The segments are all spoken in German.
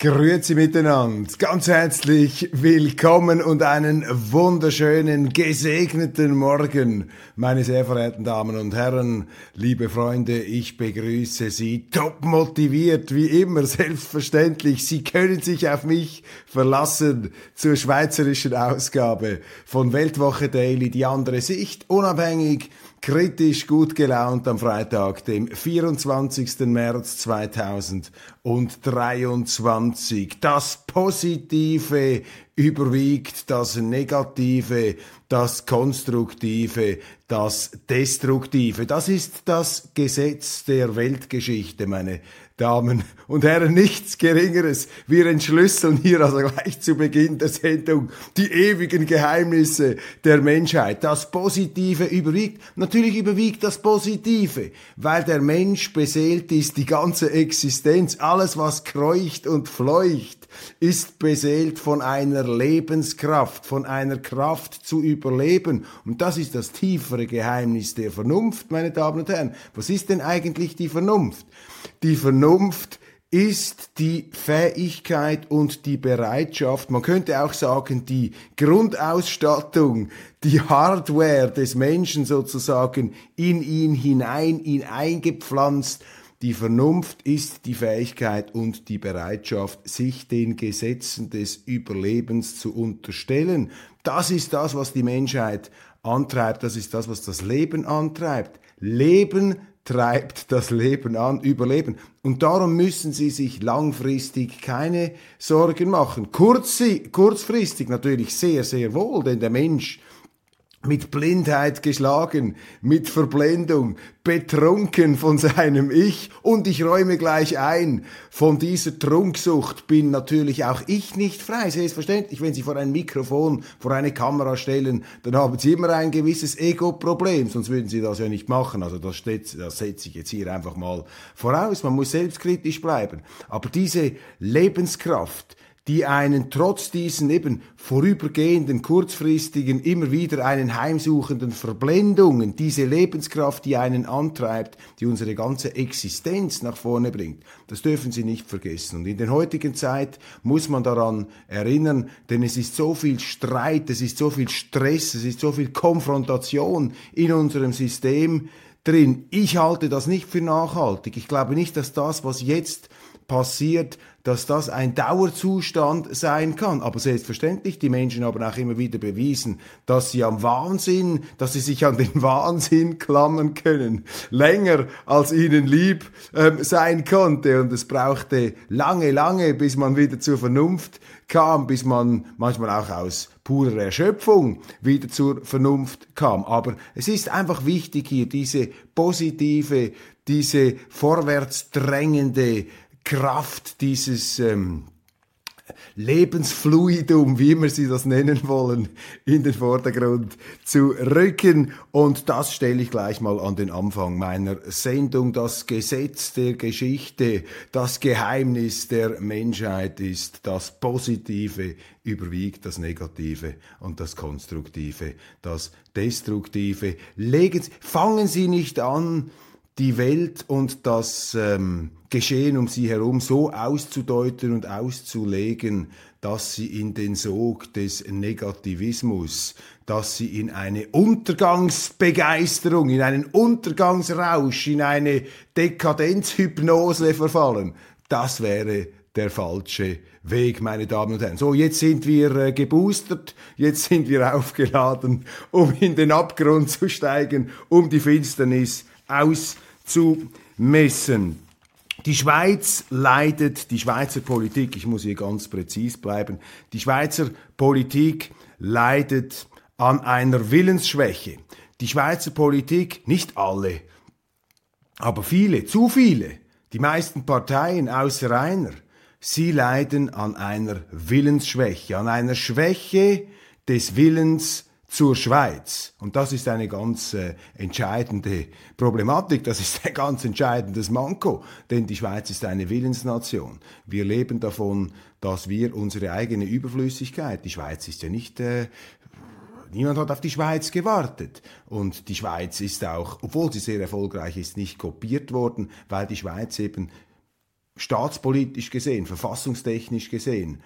Grüezi miteinander, ganz herzlich willkommen und einen wunderschönen, gesegneten Morgen, meine sehr verehrten Damen und Herren, liebe Freunde, ich begrüße Sie top motiviert, wie immer, selbstverständlich. Sie können sich auf mich verlassen zur schweizerischen Ausgabe von Weltwoche Daily, die andere Sicht, unabhängig, kritisch gut gelaunt am Freitag, dem 24. März 2023. Das Positive überwiegt das Negative, das Konstruktive, das Destruktive. Das ist das Gesetz der Weltgeschichte, meine Damen und Herren, nichts Geringeres. Wir entschlüsseln hier also gleich zu Beginn der Sendung die ewigen Geheimnisse der Menschheit. Das Positive überwiegt. Natürlich überwiegt das Positive, weil der Mensch beseelt ist, die ganze Existenz, alles was kreucht und fleucht, ist beseelt von einer Lebenskraft, von einer Kraft zu überleben. Und das ist das tiefere Geheimnis der Vernunft, meine Damen und Herren. Was ist denn eigentlich die Vernunft? Die Vernunft ist die Fähigkeit und die Bereitschaft, man könnte auch sagen, die Grundausstattung, die Hardware des Menschen sozusagen in ihn hinein, ihn eingepflanzt. Die Vernunft ist die Fähigkeit und die Bereitschaft, sich den Gesetzen des Überlebens zu unterstellen. Das ist das, was die Menschheit antreibt, das ist das, was das Leben antreibt. Leben treibt das Leben an, Überleben. Und darum müssen Sie sich langfristig keine Sorgen machen. Kurz, kurzfristig natürlich sehr, sehr wohl, denn der Mensch mit Blindheit geschlagen, mit Verblendung, betrunken von seinem Ich und ich räume gleich ein, von dieser Trunksucht bin natürlich auch ich nicht frei. Selbstverständlich, wenn Sie vor ein Mikrofon, vor eine Kamera stellen, dann haben Sie immer ein gewisses Ego-Problem, sonst würden Sie das ja nicht machen. Also das, steht, das setze ich jetzt hier einfach mal voraus. Man muss selbstkritisch bleiben. Aber diese Lebenskraft, die einen trotz diesen eben vorübergehenden, kurzfristigen, immer wieder einen heimsuchenden Verblendungen, diese Lebenskraft, die einen antreibt, die unsere ganze Existenz nach vorne bringt, das dürfen Sie nicht vergessen. Und in der heutigen Zeit muss man daran erinnern, denn es ist so viel Streit, es ist so viel Stress, es ist so viel Konfrontation in unserem System drin. Ich halte das nicht für nachhaltig. Ich glaube nicht, dass das, was jetzt passiert, dass das ein Dauerzustand sein kann. Aber selbstverständlich, die Menschen haben auch immer wieder bewiesen, dass sie am Wahnsinn, dass sie sich an den Wahnsinn klammern können, länger als ihnen lieb ähm, sein konnte. Und es brauchte lange, lange, bis man wieder zur Vernunft kam, bis man manchmal auch aus purer Erschöpfung wieder zur Vernunft kam. Aber es ist einfach wichtig hier diese positive, diese vorwärts drängende Kraft dieses ähm, Lebensfluidum, wie immer Sie das nennen wollen, in den Vordergrund zu rücken. Und das stelle ich gleich mal an den Anfang meiner Sendung. Das Gesetz der Geschichte, das Geheimnis der Menschheit ist, das Positive überwiegt das Negative und das Konstruktive, das Destruktive. Legen fangen Sie nicht an, die Welt und das ähm, Geschehen um sie herum so auszudeuten und auszulegen, dass sie in den Sog des Negativismus, dass sie in eine Untergangsbegeisterung, in einen Untergangsrausch, in eine Dekadenzhypnose verfallen. Das wäre der falsche Weg, meine Damen und Herren. So, jetzt sind wir äh, geboostert, jetzt sind wir aufgeladen, um in den Abgrund zu steigen, um die Finsternis auszumessen. Die Schweiz leidet, die Schweizer Politik, ich muss hier ganz präzis bleiben, die Schweizer Politik leidet an einer Willensschwäche. Die Schweizer Politik, nicht alle, aber viele, zu viele, die meisten Parteien außer einer, sie leiden an einer Willensschwäche, an einer Schwäche des Willens zur Schweiz. Und das ist eine ganz äh, entscheidende Problematik, das ist ein ganz entscheidendes Manko, denn die Schweiz ist eine Willensnation. Wir leben davon, dass wir unsere eigene Überflüssigkeit, die Schweiz ist ja nicht äh, Niemand hat auf die Schweiz gewartet. Und die Schweiz ist auch, obwohl sie sehr erfolgreich ist, nicht kopiert worden, weil die Schweiz eben staatspolitisch gesehen, verfassungstechnisch gesehen,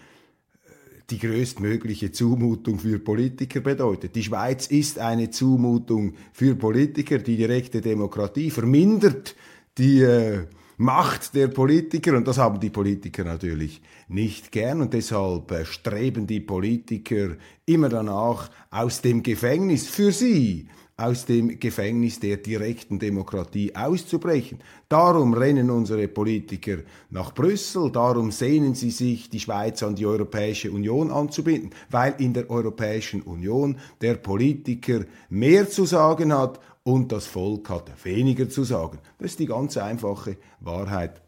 die größtmögliche Zumutung für Politiker bedeutet. Die Schweiz ist eine Zumutung für Politiker. Die direkte Demokratie vermindert die äh, Macht der Politiker und das haben die Politiker natürlich nicht gern und deshalb äh, streben die Politiker immer danach aus dem Gefängnis für sie aus dem Gefängnis der direkten Demokratie auszubrechen. Darum rennen unsere Politiker nach Brüssel, darum sehnen sie sich, die Schweiz an die Europäische Union anzubinden, weil in der Europäischen Union der Politiker mehr zu sagen hat und das Volk hat weniger zu sagen. Das ist die ganz einfache Wahrheit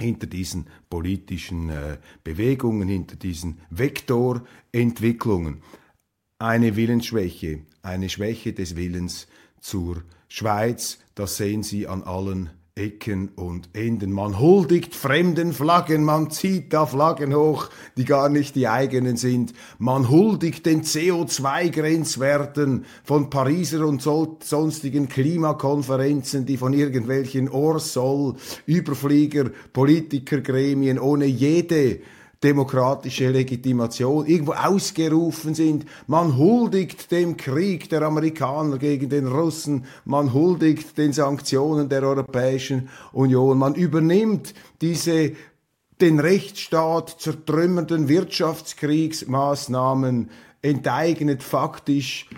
hinter diesen politischen äh, Bewegungen, hinter diesen Vektorentwicklungen. Eine Willensschwäche, eine Schwäche des Willens zur Schweiz, das sehen Sie an allen Ecken und Enden. Man huldigt fremden Flaggen, man zieht da Flaggen hoch, die gar nicht die eigenen sind. Man huldigt den CO2-Grenzwerten von Pariser und sonstigen Klimakonferenzen, die von irgendwelchen Orsoll, Überflieger, Politikergremien ohne jede demokratische Legitimation irgendwo ausgerufen sind. Man huldigt dem Krieg der Amerikaner gegen den Russen, man huldigt den Sanktionen der Europäischen Union, man übernimmt diese den Rechtsstaat zertrümmernden Wirtschaftskriegsmaßnahmen, enteignet faktisch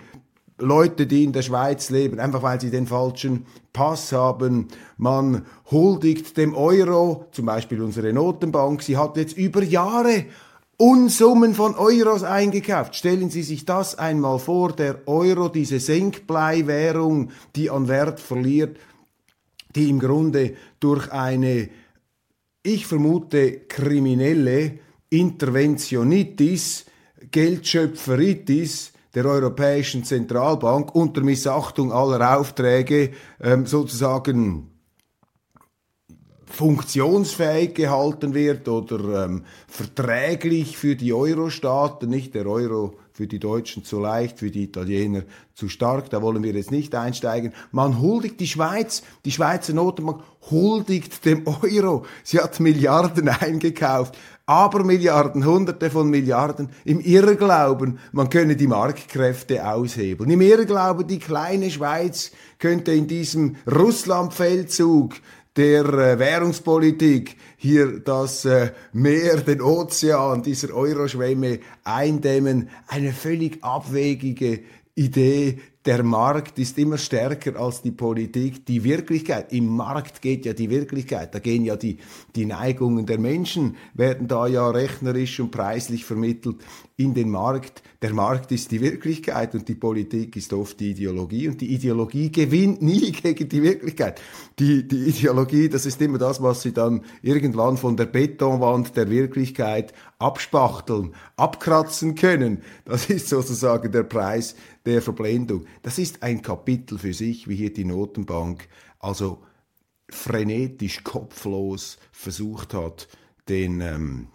Leute, die in der Schweiz leben, einfach weil sie den falschen Pass haben. Man huldigt dem Euro, zum Beispiel unsere Notenbank, sie hat jetzt über Jahre Unsummen von Euros eingekauft. Stellen Sie sich das einmal vor, der Euro, diese Senkbleiwährung, die an Wert verliert, die im Grunde durch eine, ich vermute, kriminelle Interventionitis, Geldschöpferitis, der Europäischen Zentralbank unter Missachtung aller Aufträge ähm, sozusagen funktionsfähig gehalten wird oder ähm, verträglich für die Euro-Staaten, nicht der Euro für die Deutschen zu leicht, für die Italiener zu stark, da wollen wir jetzt nicht einsteigen. Man huldigt die Schweiz, die Schweizer Notenbank huldigt dem Euro. Sie hat Milliarden eingekauft, aber Milliarden, Hunderte von Milliarden, im Irrglauben, man könne die Marktkräfte aushebeln. Im Irrglauben, die kleine Schweiz könnte in diesem Russlandfeldzug der äh, Währungspolitik hier das äh, Meer, den Ozean dieser Euroschwemme eindämmen. Eine völlig abwegige Idee, der Markt ist immer stärker als die Politik. Die Wirklichkeit, im Markt geht ja die Wirklichkeit, da gehen ja die, die Neigungen der Menschen, werden da ja rechnerisch und preislich vermittelt in den Markt. Der Markt ist die Wirklichkeit und die Politik ist oft die Ideologie und die Ideologie gewinnt nie gegen die Wirklichkeit. Die, die Ideologie, das ist immer das, was sie dann irgendwann von der Betonwand der Wirklichkeit abspachteln, abkratzen können. Das ist sozusagen der Preis der Verblendung. Das ist ein Kapitel für sich, wie hier die Notenbank also frenetisch, kopflos versucht hat, den, ähm,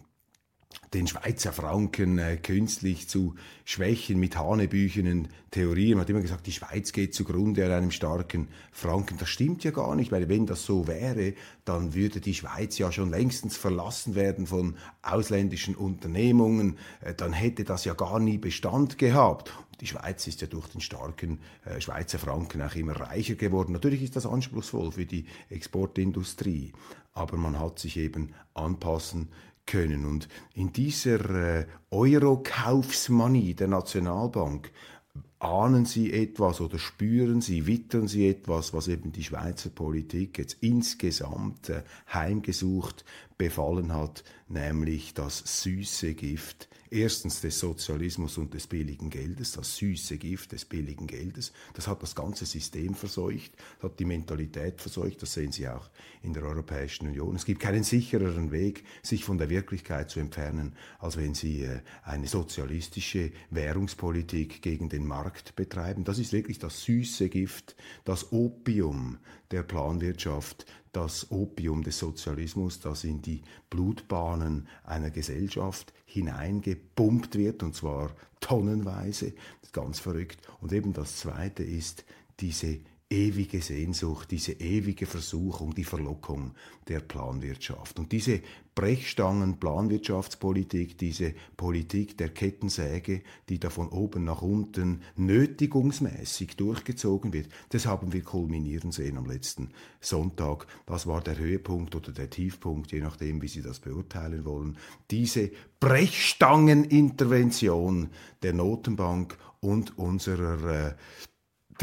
den Schweizer Franken äh, künstlich zu schwächen mit hanebüchenen Theorien. Man hat immer gesagt, die Schweiz geht zugrunde an einem starken Franken. Das stimmt ja gar nicht, weil wenn das so wäre, dann würde die Schweiz ja schon längstens verlassen werden von ausländischen Unternehmungen. Äh, dann hätte das ja gar nie Bestand gehabt. Die Schweiz ist ja durch den starken äh, Schweizer Franken auch immer reicher geworden. Natürlich ist das anspruchsvoll für die Exportindustrie, aber man hat sich eben anpassen können. Und in dieser äh, Euro-Kaufsmanie der Nationalbank ahnen Sie etwas oder spüren Sie, wittern Sie etwas, was eben die Schweizer Politik jetzt insgesamt äh, heimgesucht befallen hat, nämlich das süße Gift erstens des Sozialismus und des billigen Geldes, das süße Gift des billigen Geldes. Das hat das ganze System verseucht, hat die Mentalität verseucht, das sehen Sie auch in der Europäischen Union. Es gibt keinen sichereren Weg, sich von der Wirklichkeit zu entfernen, als wenn Sie äh, eine sozialistische Währungspolitik gegen den Markt betreiben. Das ist wirklich das süße Gift, das Opium der Planwirtschaft, das Opium des Sozialismus, das in die Blutbahnen einer Gesellschaft hineingepumpt wird, und zwar tonnenweise, ganz verrückt. Und eben das Zweite ist diese ewige Sehnsucht, diese ewige Versuchung, die Verlockung der Planwirtschaft. Und diese Brechstangen Planwirtschaftspolitik, diese Politik der Kettensäge, die da von oben nach unten nötigungsmäßig durchgezogen wird, das haben wir kulminieren sehen am letzten Sonntag. Das war der Höhepunkt oder der Tiefpunkt, je nachdem, wie Sie das beurteilen wollen. Diese Brechstangenintervention der Notenbank und unserer äh,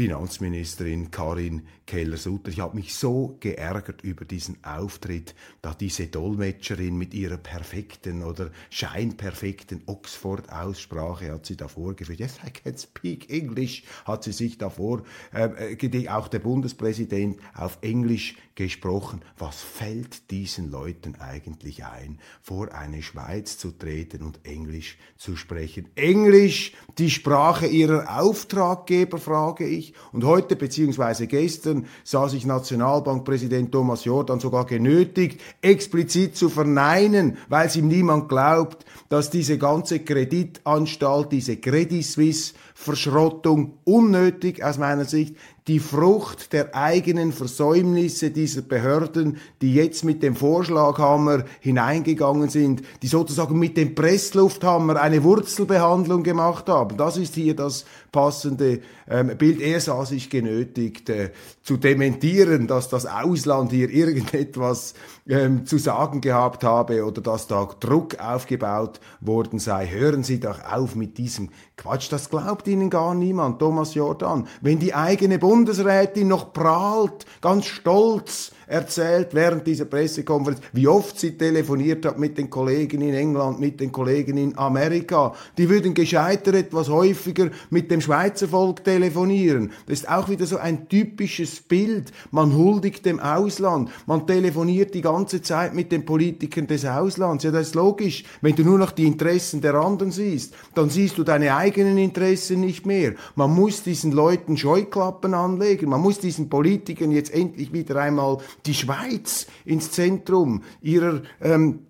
Finanzministerin Karin Keller-Sutter. Ich habe mich so geärgert über diesen Auftritt, da diese Dolmetscherin mit ihrer perfekten oder scheinperfekten Oxford-Aussprache hat sie da vorgeführt. Yes, I can speak English, hat sie sich davor, äh, äh auch der Bundespräsident auf Englisch gesprochen. Was fällt diesen Leuten eigentlich ein, vor eine Schweiz zu treten und Englisch zu sprechen? Englisch, die Sprache ihrer Auftraggeber, frage ich. Und heute beziehungsweise gestern sah sich Nationalbankpräsident Thomas Jordan sogar genötigt, explizit zu verneinen, weil es ihm niemand glaubt, dass diese ganze Kreditanstalt, diese Credit Suisse Verschrottung unnötig aus meiner Sicht die Frucht der eigenen Versäumnisse dieser Behörden, die jetzt mit dem Vorschlaghammer hineingegangen sind, die sozusagen mit dem Presslufthammer eine Wurzelbehandlung gemacht haben. Das ist hier das passende ähm, Bild. Er sah sich genötigt äh, zu dementieren, dass das Ausland hier irgendetwas ähm, zu sagen gehabt habe oder dass da Druck aufgebaut worden sei. Hören Sie doch auf mit diesem Quatsch. Das glaubt Ihnen gar niemand, Thomas Jordan. Wenn die eigene Bund Bundesrätin noch prahlt, ganz stolz erzählt während dieser Pressekonferenz, wie oft sie telefoniert hat mit den Kollegen in England, mit den Kollegen in Amerika. Die würden gescheiter etwas häufiger mit dem Schweizer Volk telefonieren. Das ist auch wieder so ein typisches Bild. Man huldigt dem Ausland. Man telefoniert die ganze Zeit mit den Politikern des Auslands. Ja, das ist logisch. Wenn du nur noch die Interessen der anderen siehst, dann siehst du deine eigenen Interessen nicht mehr. Man muss diesen Leuten Scheuklappen anlegen. Man muss diesen Politikern jetzt endlich wieder einmal die Schweiz ins Zentrum ihrer, ähm,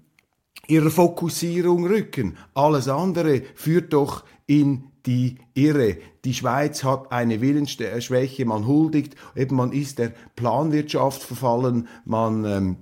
ihrer Fokussierung rücken. Alles andere führt doch in die Irre. Die Schweiz hat eine Willensschwäche, man huldigt, eben man ist der Planwirtschaft verfallen, man ähm,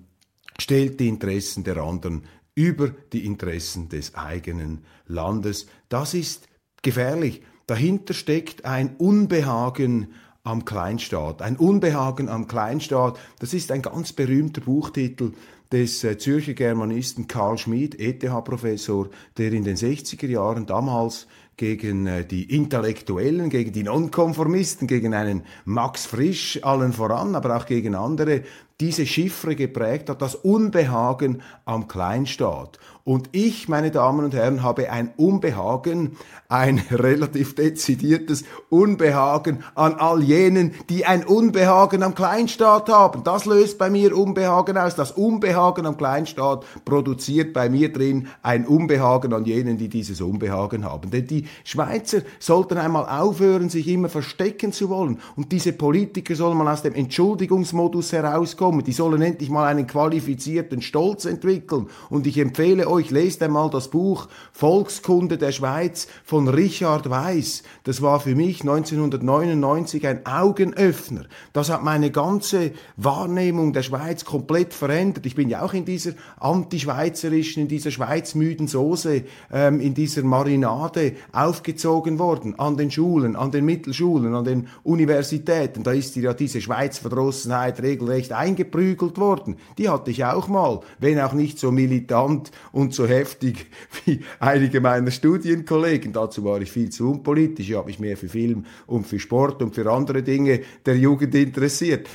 stellt die Interessen der anderen über die Interessen des eigenen Landes. Das ist gefährlich. Dahinter steckt ein Unbehagen am Kleinstaat. Ein Unbehagen am Kleinstaat, das ist ein ganz berühmter Buchtitel des äh, Zürcher Germanisten Karl Schmid, ETH-Professor, der in den 60er Jahren damals gegen äh, die Intellektuellen, gegen die Nonkonformisten, gegen einen Max Frisch allen voran, aber auch gegen andere, diese Chiffre geprägt hat, das Unbehagen am Kleinstaat. Und ich, meine Damen und Herren, habe ein Unbehagen, ein relativ dezidiertes Unbehagen an all jenen, die ein Unbehagen am Kleinstaat haben. Das löst bei mir Unbehagen aus. Das Unbehagen am Kleinstaat produziert bei mir drin ein Unbehagen an jenen, die dieses Unbehagen haben. Denn die Schweizer sollten einmal aufhören, sich immer verstecken zu wollen. Und diese Politiker sollen mal aus dem Entschuldigungsmodus herauskommen. Die sollen endlich mal einen qualifizierten Stolz entwickeln. Und ich empfehle euch, lest einmal das Buch Volkskunde der Schweiz von Richard Weiss. Das war für mich 1999 ein Augenöffner. Das hat meine ganze Wahrnehmung der Schweiz komplett verändert. Ich bin ja auch in dieser antischweizerischen, in dieser schweizmüden Soße, ähm, in dieser Marinade aufgezogen worden an den Schulen, an den Mittelschulen, an den Universitäten. Da ist ja diese Schweizverdrossenheit regelrecht eingeprügelt worden. Die hatte ich auch mal, wenn auch nicht so militant und so heftig wie einige meiner Studienkollegen. Dazu war ich viel zu unpolitisch. Ich habe mich mehr für Film und für Sport und für andere Dinge der Jugend interessiert.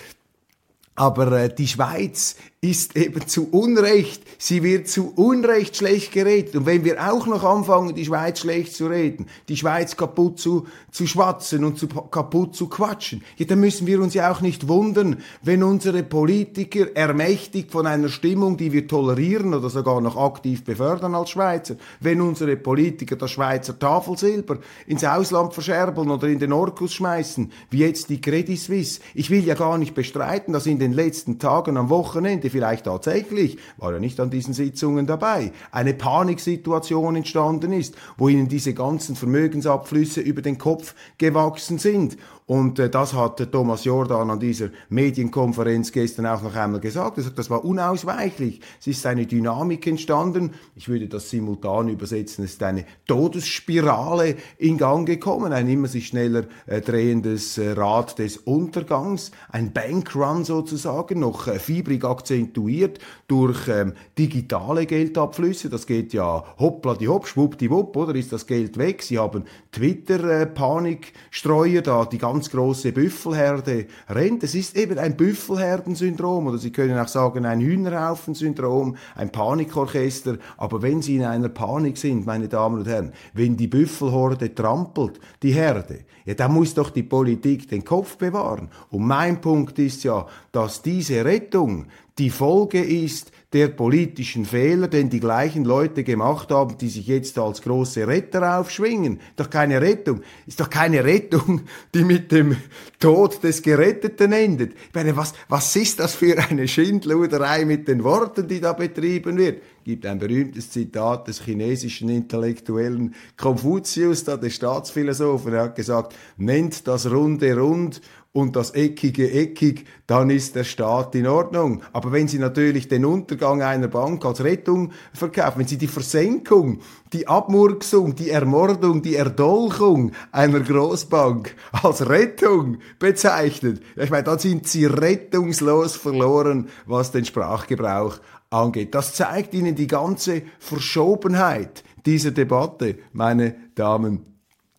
Aber äh, die Schweiz ist eben zu Unrecht, sie wird zu Unrecht schlecht geredet. Und wenn wir auch noch anfangen, die Schweiz schlecht zu reden, die Schweiz kaputt zu, zu schwatzen und zu, kaputt zu quatschen, ja, dann müssen wir uns ja auch nicht wundern, wenn unsere Politiker ermächtigt von einer Stimmung, die wir tolerieren oder sogar noch aktiv befördern als Schweizer, wenn unsere Politiker das Schweizer Tafelsilber ins Ausland verscherbeln oder in den Orkus schmeißen, wie jetzt die Credit Suisse. Ich will ja gar nicht bestreiten, dass in den letzten Tagen am Wochenende vielleicht tatsächlich, war ja nicht an diesen Sitzungen dabei, eine Paniksituation entstanden ist, wo ihnen diese ganzen Vermögensabflüsse über den Kopf gewachsen sind und äh, das hat äh, Thomas Jordan an dieser Medienkonferenz gestern auch noch einmal gesagt. Er sagt, das war unausweichlich. Es ist eine Dynamik entstanden. Ich würde das simultan übersetzen. Es ist eine Todesspirale in Gang gekommen. Ein immer sich schneller äh, drehendes äh, Rad des Untergangs. Ein Bankrun sozusagen, noch äh, fiebrig akzentuiert durch ähm, digitale Geldabflüsse. Das geht ja hoppla die hopp, schwuppdiwupp, oder ist das Geld weg? Sie haben Twitter-Panikstreuer, äh, da die ganze ganz große Büffelherde rennt. Es ist eben ein Büffelherdensyndrom oder Sie können auch sagen ein Hühnerhaufensyndrom, ein Panikorchester. Aber wenn Sie in einer Panik sind, meine Damen und Herren, wenn die Büffelhorde trampelt, die Herde, ja, da muss doch die Politik den Kopf bewahren. Und mein Punkt ist ja, dass diese Rettung die Folge ist der politischen Fehler, den die gleichen Leute gemacht haben, die sich jetzt als große Retter aufschwingen. Doch keine Rettung. Ist doch keine Rettung, die mit dem Tod des Geretteten endet. Ich meine, was, was ist das für eine Schindluderei mit den Worten, die da betrieben wird? gibt ein berühmtes Zitat des chinesischen Intellektuellen Konfuzius, da des Staatsphilosophen, er hat gesagt, nennt das Runde rund und das Eckige eckig, dann ist der Staat in Ordnung. Aber wenn Sie natürlich den Untergang einer Bank als Rettung verkaufen, wenn Sie die Versenkung, die Abmurksung, die Ermordung, die Erdolchung einer Großbank als Rettung bezeichnen, ich meine, dann sind Sie rettungslos verloren, was den Sprachgebrauch angeht. Das zeigt Ihnen die ganze Verschobenheit dieser Debatte, meine Damen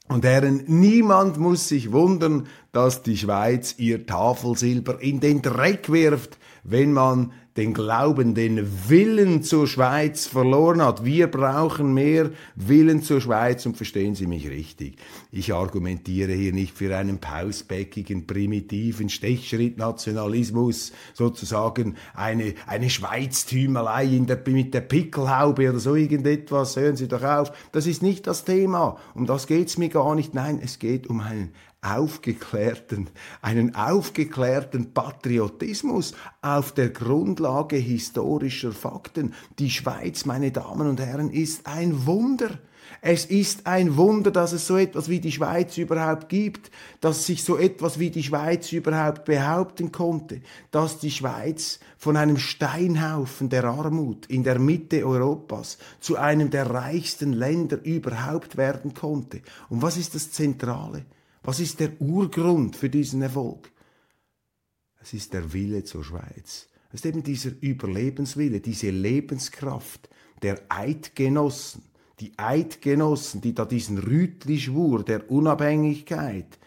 und Herren, niemand muss sich wundern, dass die Schweiz ihr Tafelsilber in den Dreck wirft, wenn man den Glauben, den Willen zur Schweiz verloren hat. Wir brauchen mehr Willen zur Schweiz und verstehen Sie mich richtig. Ich argumentiere hier nicht für einen pausbäckigen, primitiven Stechschrittnationalismus, sozusagen eine, eine Schweiztümelei in der, mit der Pickelhaube oder so irgendetwas. Hören Sie doch auf. Das ist nicht das Thema. Um das geht's mir gar nicht. Nein, es geht um einen aufgeklärten, einen aufgeklärten Patriotismus auf der Grundlage historischer Fakten. Die Schweiz, meine Damen und Herren, ist ein Wunder. Es ist ein Wunder, dass es so etwas wie die Schweiz überhaupt gibt, dass sich so etwas wie die Schweiz überhaupt behaupten konnte, dass die Schweiz von einem Steinhaufen der Armut in der Mitte Europas zu einem der reichsten Länder überhaupt werden konnte. Und was ist das Zentrale? Was ist der Urgrund für diesen Erfolg? Es ist der Wille zur Schweiz. Es ist eben dieser Überlebenswille, diese Lebenskraft der Eidgenossen, die Eidgenossen, die da diesen Rütli-Schwur der Unabhängigkeit,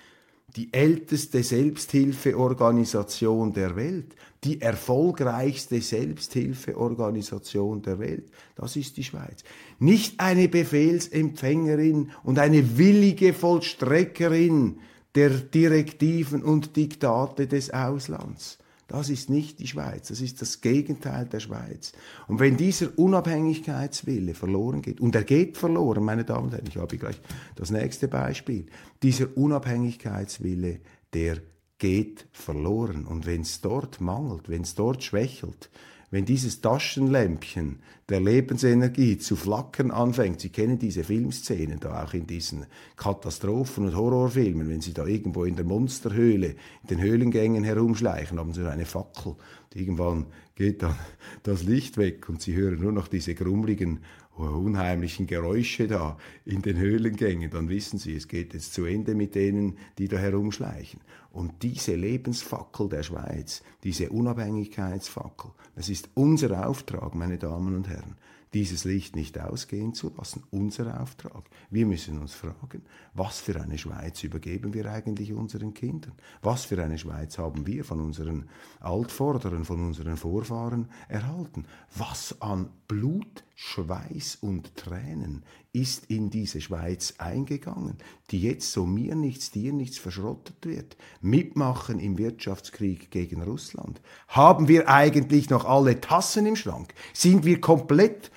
die älteste Selbsthilfeorganisation der Welt, die erfolgreichste Selbsthilfeorganisation der Welt. Das ist die Schweiz. Nicht eine Befehlsempfängerin und eine willige Vollstreckerin der Direktiven und Diktate des Auslands. Das ist nicht die Schweiz, das ist das Gegenteil der Schweiz. Und wenn dieser Unabhängigkeitswille verloren geht, und er geht verloren, meine Damen und Herren, ich habe gleich das nächste Beispiel, dieser Unabhängigkeitswille, der geht verloren. Und wenn es dort mangelt, wenn es dort schwächelt, wenn dieses Taschenlämpchen der Lebensenergie zu flackern anfängt, Sie kennen diese Filmszenen da auch in diesen Katastrophen- und Horrorfilmen, wenn Sie da irgendwo in der Monsterhöhle, in den Höhlengängen herumschleichen, haben Sie eine Fackel, und irgendwann geht dann das Licht weg und sie hören nur noch diese grummeligen, unheimlichen Geräusche da in den Höhlengängen, dann wissen sie, es geht jetzt zu Ende mit denen, die da herumschleichen. Und diese Lebensfackel der Schweiz, diese Unabhängigkeitsfackel, das ist unser Auftrag, meine Damen und Herren dieses Licht nicht ausgehen zu lassen. Unser Auftrag. Wir müssen uns fragen, was für eine Schweiz übergeben wir eigentlich unseren Kindern? Was für eine Schweiz haben wir von unseren Altvorderen, von unseren Vorfahren erhalten? Was an Blut, Schweiß und Tränen ist in diese Schweiz eingegangen, die jetzt so mir nichts, dir nichts verschrottet wird? Mitmachen im Wirtschaftskrieg gegen Russland? Haben wir eigentlich noch alle Tassen im Schrank? Sind wir komplett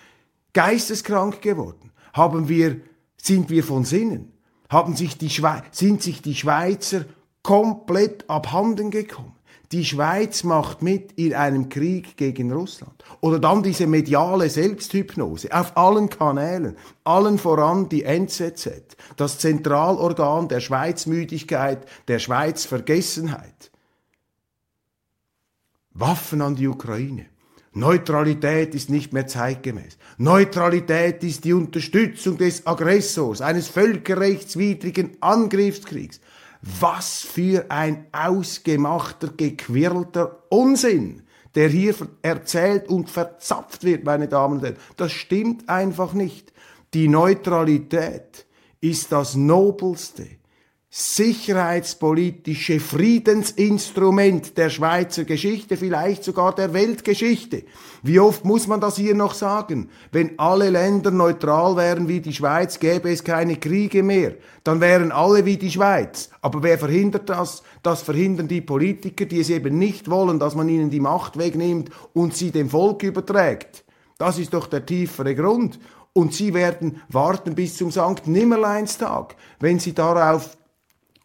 geisteskrank geworden? Haben wir, sind wir von Sinnen? Haben sich die Schwe sind sich die Schweizer komplett abhanden gekommen? Die Schweiz macht mit in einem Krieg gegen Russland. Oder dann diese mediale Selbsthypnose auf allen Kanälen, allen voran die NZZ, das Zentralorgan der Schweizmüdigkeit, der Schweizvergessenheit. Waffen an die Ukraine. Neutralität ist nicht mehr zeitgemäß. Neutralität ist die Unterstützung des Aggressors, eines völkerrechtswidrigen Angriffskriegs. Was für ein ausgemachter, gequirlter Unsinn, der hier erzählt und verzapft wird, meine Damen und Herren. Das stimmt einfach nicht. Die Neutralität ist das Nobelste, sicherheitspolitische Friedensinstrument der Schweizer Geschichte, vielleicht sogar der Weltgeschichte. Wie oft muss man das hier noch sagen? Wenn alle Länder neutral wären wie die Schweiz, gäbe es keine Kriege mehr. Dann wären alle wie die Schweiz. Aber wer verhindert das? Das verhindern die Politiker, die es eben nicht wollen, dass man ihnen die Macht wegnimmt und sie dem Volk überträgt. Das ist doch der tiefere Grund. Und sie werden warten bis zum Sankt Nimmerleinstag, wenn sie darauf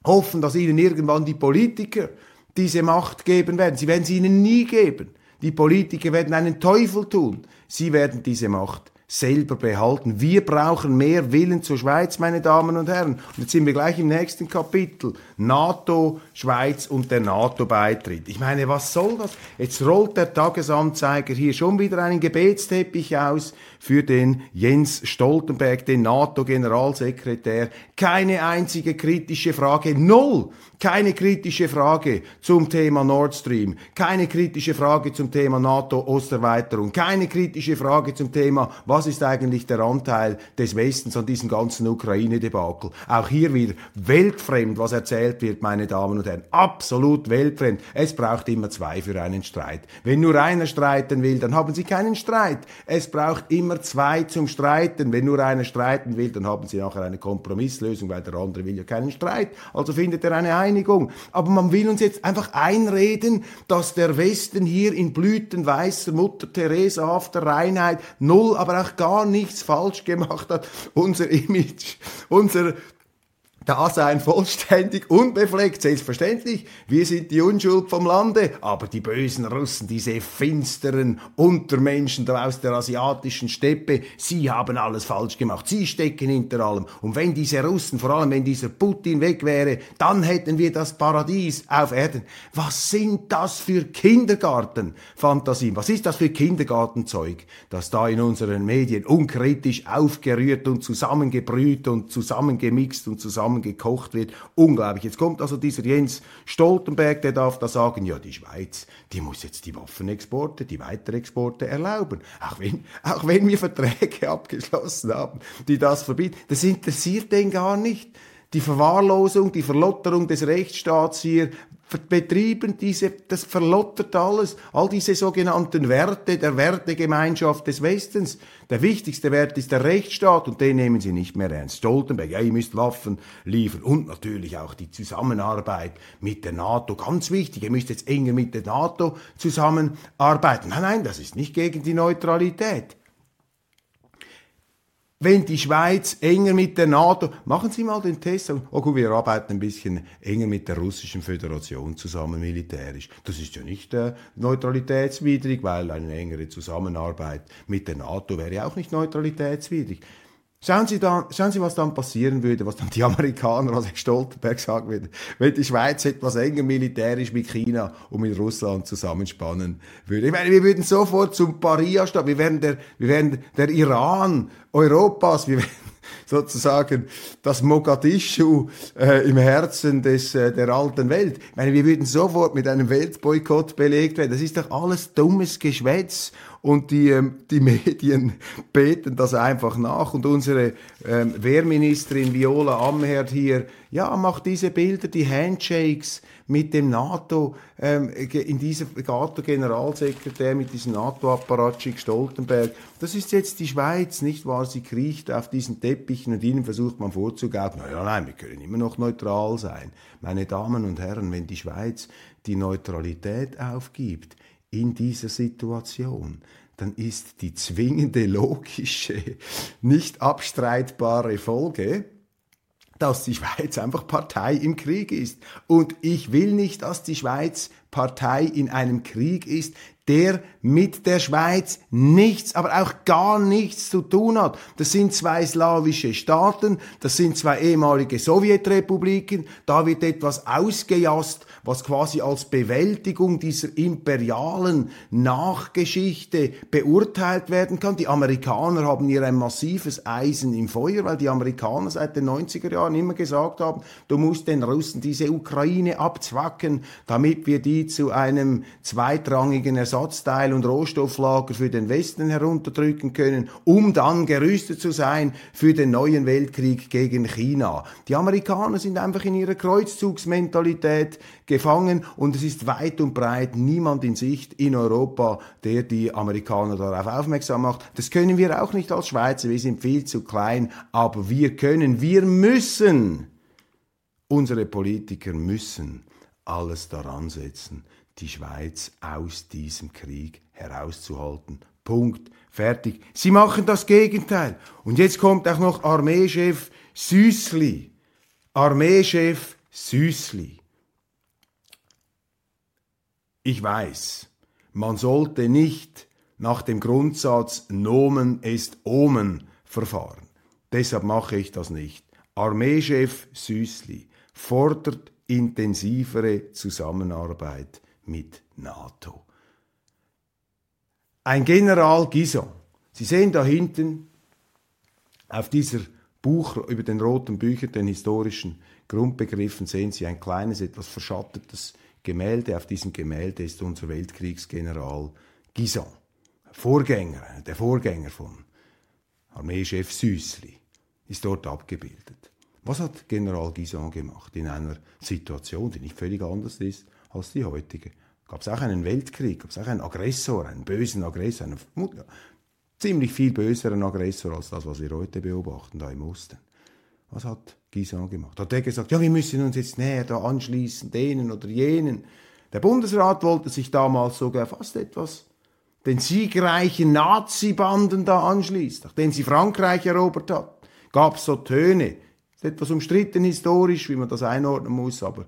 hoffen, dass ihnen irgendwann die Politiker diese Macht geben werden. Sie werden sie ihnen nie geben. Die Politiker werden einen Teufel tun. Sie werden diese Macht selber behalten. Wir brauchen mehr Willen zur Schweiz, meine Damen und Herren. Und jetzt sind wir gleich im nächsten Kapitel. NATO, Schweiz und der NATO-Beitritt. Ich meine, was soll das? Jetzt rollt der Tagesanzeiger hier schon wieder einen Gebetsteppich aus für den Jens Stoltenberg, den NATO-Generalsekretär. Keine einzige kritische Frage. Null! Keine kritische Frage zum Thema Nord Stream. Keine kritische Frage zum Thema NATO-Osterweiterung. Keine kritische Frage zum Thema, was ist eigentlich der Anteil des Westens an diesem ganzen Ukraine-Debakel. Auch hier wieder weltfremd, was erzählt wird, meine Damen und Herren. Absolut weltfremd. Es braucht immer zwei für einen Streit. Wenn nur einer streiten will, dann haben Sie keinen Streit. Es braucht immer zwei zum Streiten. Wenn nur einer streiten will, dann haben Sie nachher eine Kompromisslösung, weil der andere will ja keinen Streit. Also findet er eine Einigung. Aber man will uns jetzt einfach einreden, dass der Westen hier in blütenweißer Mutter Teresa-hafter Reinheit null, aber auch gar nichts falsch gemacht hat. Unser Image, unser Dasein vollständig, unbefleckt, selbstverständlich. Wir sind die Unschuld vom Lande. Aber die bösen Russen, diese finsteren Untermenschen da aus der asiatischen Steppe, sie haben alles falsch gemacht. Sie stecken hinter allem. Und wenn diese Russen, vor allem wenn dieser Putin weg wäre, dann hätten wir das Paradies auf Erden. Was sind das für Kindergartenfantasien? Was ist das für Kindergartenzeug, das da in unseren Medien unkritisch aufgerührt und zusammengebrüht und zusammengemixt und zusammen zusammen gekocht wird. Unglaublich. Jetzt kommt also dieser Jens Stoltenberg, der darf da sagen, ja, die Schweiz, die muss jetzt die Waffenexporte, die Weiterexporte erlauben. Auch wenn, auch wenn wir Verträge abgeschlossen haben, die das verbieten. Das interessiert den gar nicht die Verwahrlosung, die Verlotterung des Rechtsstaats hier betrieben, diese, das verlottert alles, all diese sogenannten Werte der Wertegemeinschaft des Westens. Der wichtigste Wert ist der Rechtsstaat und den nehmen sie nicht mehr ernst. Stoltenberg, ja, ihr müsst Waffen liefern und natürlich auch die Zusammenarbeit mit der NATO, ganz wichtig, ihr müsst jetzt enger mit der NATO zusammenarbeiten. Nein, nein, das ist nicht gegen die Neutralität wenn die Schweiz enger mit der NATO, machen Sie mal den Test, oh gut, wir arbeiten ein bisschen enger mit der russischen Föderation zusammen militärisch. Das ist ja nicht äh, neutralitätswidrig, weil eine engere Zusammenarbeit mit der NATO wäre auch nicht neutralitätswidrig. Schauen Sie, dann, schauen Sie, was dann passieren würde, was dann die Amerikaner, was Herr Stoltenberg sagen würde, wenn die Schweiz etwas enger militärisch mit China und mit Russland zusammenspannen würde. Ich meine, wir würden sofort zum Paria-Staat, wir wären der, wir wären der Iran Europas, wir wären sozusagen das Mogadischu äh, im Herzen des, äh, der alten Welt. Ich meine, wir würden sofort mit einem Weltboykott belegt werden. Das ist doch alles dummes Geschwätz und die, ähm, die Medien beten das einfach nach und unsere ähm, Wehrministerin Viola Amherd hier, ja, macht diese Bilder, die Handshakes mit dem NATO, ähm, in dieser NATO-Generalsekretär, mit diesem NATO-Apparatschik Stoltenberg, das ist jetzt die Schweiz, nicht wahr? Sie kriecht auf diesen Teppichen und ihnen versucht man vorzugaufen, naja, nein, wir können immer noch neutral sein. Meine Damen und Herren, wenn die Schweiz die Neutralität aufgibt, in dieser Situation, dann ist die zwingende, logische, nicht abstreitbare Folge, dass die Schweiz einfach Partei im Krieg ist. Und ich will nicht, dass die Schweiz Partei in einem Krieg ist, der mit der Schweiz nichts, aber auch gar nichts zu tun hat. Das sind zwei slawische Staaten, das sind zwei ehemalige Sowjetrepubliken, da wird etwas ausgejasst, was quasi als Bewältigung dieser imperialen Nachgeschichte beurteilt werden kann. Die Amerikaner haben hier ein massives Eisen im Feuer, weil die Amerikaner seit den 90er Jahren immer gesagt haben, du musst den Russen diese Ukraine abzwacken, damit wir die zu einem zweitrangigen Ersatzteil und Rohstofflager für den Westen herunterdrücken können, um dann gerüstet zu sein für den neuen Weltkrieg gegen China. Die Amerikaner sind einfach in ihrer Kreuzzugsmentalität gefangen und es ist weit und breit niemand in Sicht in Europa, der die Amerikaner darauf aufmerksam macht. Das können wir auch nicht als Schweizer, wir sind viel zu klein, aber wir können, wir müssen, unsere Politiker müssen alles daran setzen, die Schweiz aus diesem Krieg herauszuhalten. Punkt. Fertig. Sie machen das Gegenteil. Und jetzt kommt auch noch Armeechef Süßli. Armeechef Süßli. Ich weiß, man sollte nicht nach dem Grundsatz Nomen est Omen verfahren. Deshalb mache ich das nicht. Armeechef Süßli fordert intensivere Zusammenarbeit mit NATO. Ein General Gison. Sie sehen da hinten auf dieser Buch über den roten Büchern, den historischen Grundbegriffen, sehen Sie ein kleines, etwas verschattetes Gemälde. Auf diesem Gemälde ist unser Weltkriegsgeneral Gison. Vorgänger, der Vorgänger von Armeechef Süßli, ist dort abgebildet. Was hat General Gison gemacht in einer Situation, die nicht völlig anders ist als die heutige? Gab es auch einen Weltkrieg, gab es auch einen Aggressor, einen bösen Aggressor, einen ziemlich viel böseren Aggressor als das, was wir heute beobachten, da im Osten. Was hat Gison gemacht? Hat er gesagt, ja, wir müssen uns jetzt näher da anschließen, denen oder jenen. Der Bundesrat wollte sich damals sogar fast etwas den siegreichen Nazi-Banden da anschließen, nachdem sie Frankreich erobert hat. Gab es so Töne, ist etwas umstritten historisch, wie man das einordnen muss, aber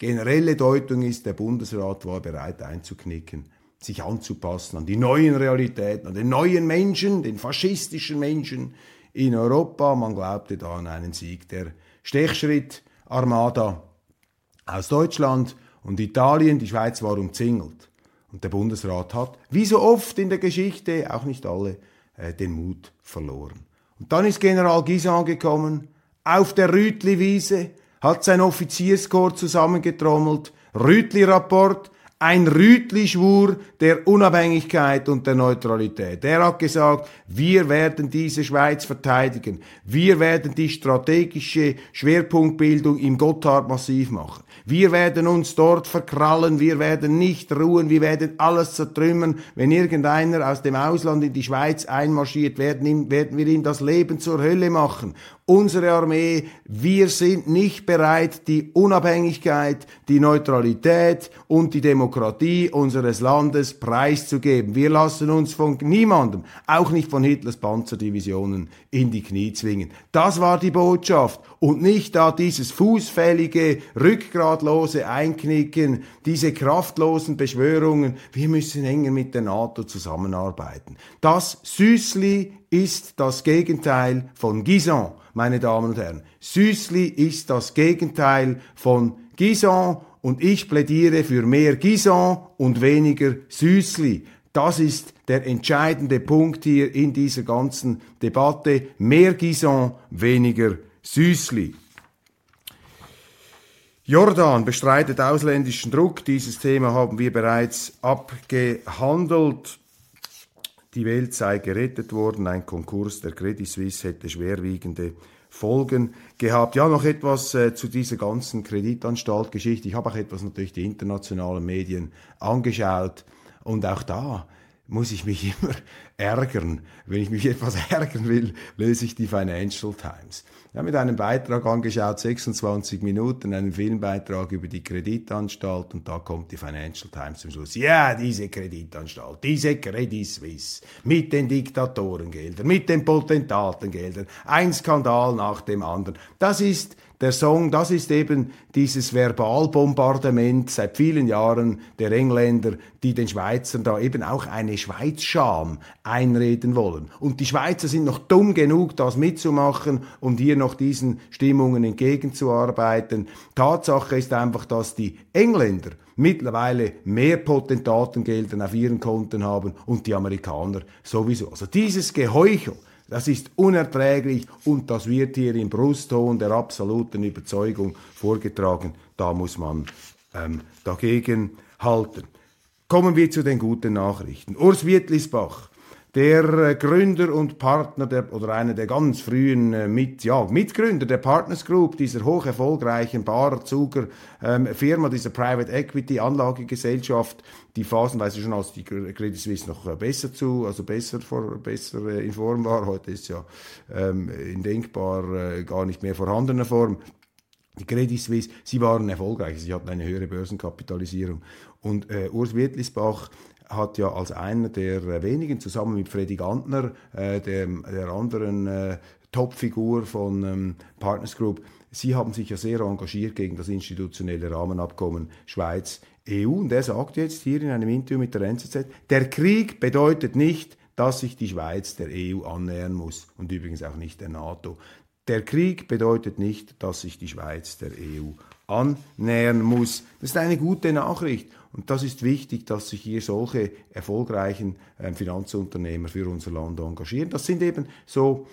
generelle Deutung ist, der Bundesrat war bereit einzuknicken, sich anzupassen an die neuen Realitäten, an den neuen Menschen, den faschistischen Menschen in Europa. Man glaubte da an einen Sieg der Stechschritt-Armada aus Deutschland und Italien. Die Schweiz war umzingelt. Und der Bundesrat hat, wie so oft in der Geschichte, auch nicht alle, äh, den Mut verloren. Und dann ist General Guisan gekommen, auf der Rütli-Wiese, hat sein Offizierskorps zusammengetrommelt, Rütli-Rapport, ein Rütli-Schwur der Unabhängigkeit und der Neutralität. Er hat gesagt, wir werden diese Schweiz verteidigen. Wir werden die strategische Schwerpunktbildung im Gotthard massiv machen. Wir werden uns dort verkrallen, wir werden nicht ruhen, wir werden alles zertrümmern. Wenn irgendeiner aus dem Ausland in die Schweiz einmarschiert, werden, werden wir ihm das Leben zur Hölle machen unsere Armee, wir sind nicht bereit, die Unabhängigkeit, die Neutralität und die Demokratie Demokratie unseres Landes preiszugeben. Wir lassen uns von niemandem, auch nicht von Hitlers Panzerdivisionen, in die Knie zwingen. Das war die Botschaft und nicht da dieses fußfällige, rückgratlose Einknicken, diese kraftlosen Beschwörungen, wir müssen enger mit der NATO zusammenarbeiten. Das Süßli ist das Gegenteil von Gison, meine Damen und Herren. Süßli ist das Gegenteil von Gison und ich plädiere für mehr Gison und weniger Süßli. Das ist der entscheidende Punkt hier in dieser ganzen Debatte. Mehr Gison, weniger Süßli. Jordan bestreitet ausländischen Druck. Dieses Thema haben wir bereits abgehandelt. Die Welt sei gerettet worden. Ein Konkurs der Credit Suisse hätte schwerwiegende Folgen gehabt. Ja, noch etwas äh, zu dieser ganzen Kreditanstalt-Geschichte. Ich habe auch etwas natürlich die internationalen Medien angeschaut und auch da muss ich mich immer ärgern. Wenn ich mich etwas ärgern will, lese ich die Financial Times. Ich habe mit einem Beitrag angeschaut, 26 Minuten, einen Filmbeitrag über die Kreditanstalt und da kommt die Financial Times zum Schluss. Ja, diese Kreditanstalt, diese Credit Suisse mit den Diktatorengeldern, mit den Potentatengeldern, ein Skandal nach dem anderen. Das ist der Song, das ist eben dieses Verbalbombardement seit vielen Jahren der Engländer, die den Schweizern da eben auch eine Schweizscham einreden wollen. Und die Schweizer sind noch dumm genug, das mitzumachen und hier noch diesen Stimmungen entgegenzuarbeiten. Tatsache ist einfach, dass die Engländer mittlerweile mehr Potentatengelder auf ihren Konten haben und die Amerikaner sowieso. Also dieses Geheuchel, das ist unerträglich und das wird hier im Brustton der absoluten Überzeugung vorgetragen. Da muss man ähm, dagegen halten. Kommen wir zu den guten Nachrichten. Urs Wittlisbach der äh, Gründer und Partner der, oder einer der ganz frühen äh, mit, ja, Mitgründer der Partners Group, dieser hoch erfolgreichen Barzuger ähm, Firma, dieser Private Equity Anlagegesellschaft, die phasenweise schon als die Credit Suisse noch äh, besser zu, also besser, vor, besser in Form war. Heute ist ja ähm, in denkbar äh, gar nicht mehr vorhandener Form. Die Credit Suisse, sie waren erfolgreich, sie hatten eine höhere Börsenkapitalisierung. Und äh, Urs Wittlisbach hat ja als einer der wenigen, zusammen mit Freddy Gantner, äh, der, der anderen äh, Topfigur von ähm, Partners Group, Sie haben sich ja sehr engagiert gegen das institutionelle Rahmenabkommen Schweiz-EU. Und er sagt jetzt hier in einem Interview mit der NZZ, der Krieg bedeutet nicht, dass sich die Schweiz der EU annähern muss und übrigens auch nicht der NATO. Der Krieg bedeutet nicht, dass sich die Schweiz der EU annähern muss. Das ist eine gute Nachricht. Und das ist wichtig, dass sich hier solche erfolgreichen äh, Finanzunternehmer für unser Land engagieren. Das sind eben so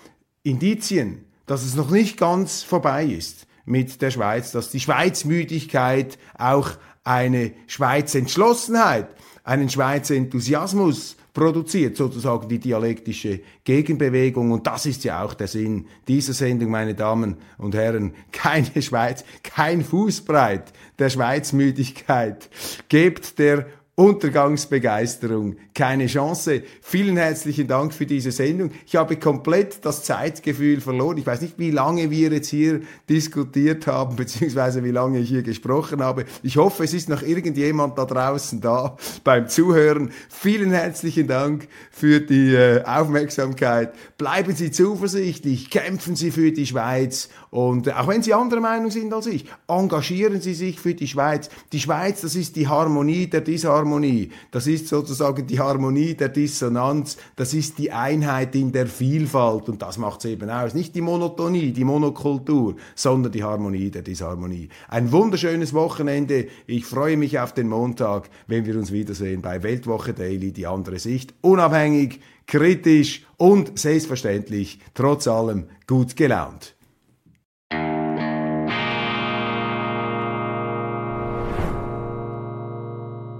Indizien, dass es noch nicht ganz vorbei ist mit der Schweiz, dass die Schweizmüdigkeit auch eine Schweizer Entschlossenheit, einen Schweizer Enthusiasmus produziert, sozusagen die dialektische Gegenbewegung. Und das ist ja auch der Sinn dieser Sendung, meine Damen und Herren. Keine Schweiz, kein Fußbreit der Schweizmüdigkeit. Gebt der Untergangsbegeisterung, keine Chance. Vielen herzlichen Dank für diese Sendung. Ich habe komplett das Zeitgefühl verloren. Ich weiß nicht, wie lange wir jetzt hier diskutiert haben, beziehungsweise wie lange ich hier gesprochen habe. Ich hoffe, es ist noch irgendjemand da draußen da beim Zuhören. Vielen herzlichen Dank für die äh, Aufmerksamkeit. Bleiben Sie zuversichtlich, kämpfen Sie für die Schweiz und äh, auch wenn Sie anderer Meinung sind als ich, engagieren Sie sich für die Schweiz. Die Schweiz, das ist die Harmonie der Disharmonie. Harmonie. Das ist sozusagen die Harmonie der Dissonanz. Das ist die Einheit in der Vielfalt. Und das macht es eben aus. Nicht die Monotonie, die Monokultur, sondern die Harmonie der Disharmonie. Ein wunderschönes Wochenende. Ich freue mich auf den Montag, wenn wir uns wiedersehen bei Weltwoche Daily, die andere Sicht. Unabhängig, kritisch und selbstverständlich, trotz allem gut gelaunt.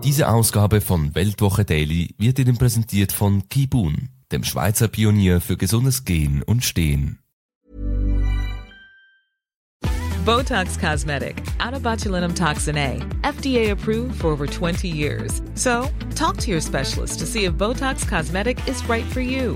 Diese Ausgabe von Weltwoche Daily wird Ihnen präsentiert von Kibun, dem Schweizer Pionier für gesundes Gehen und Stehen. Botox Cosmetic, out toxin A, FDA approved for over 20 years. So, talk to your specialist to see if Botox Cosmetic is right for you.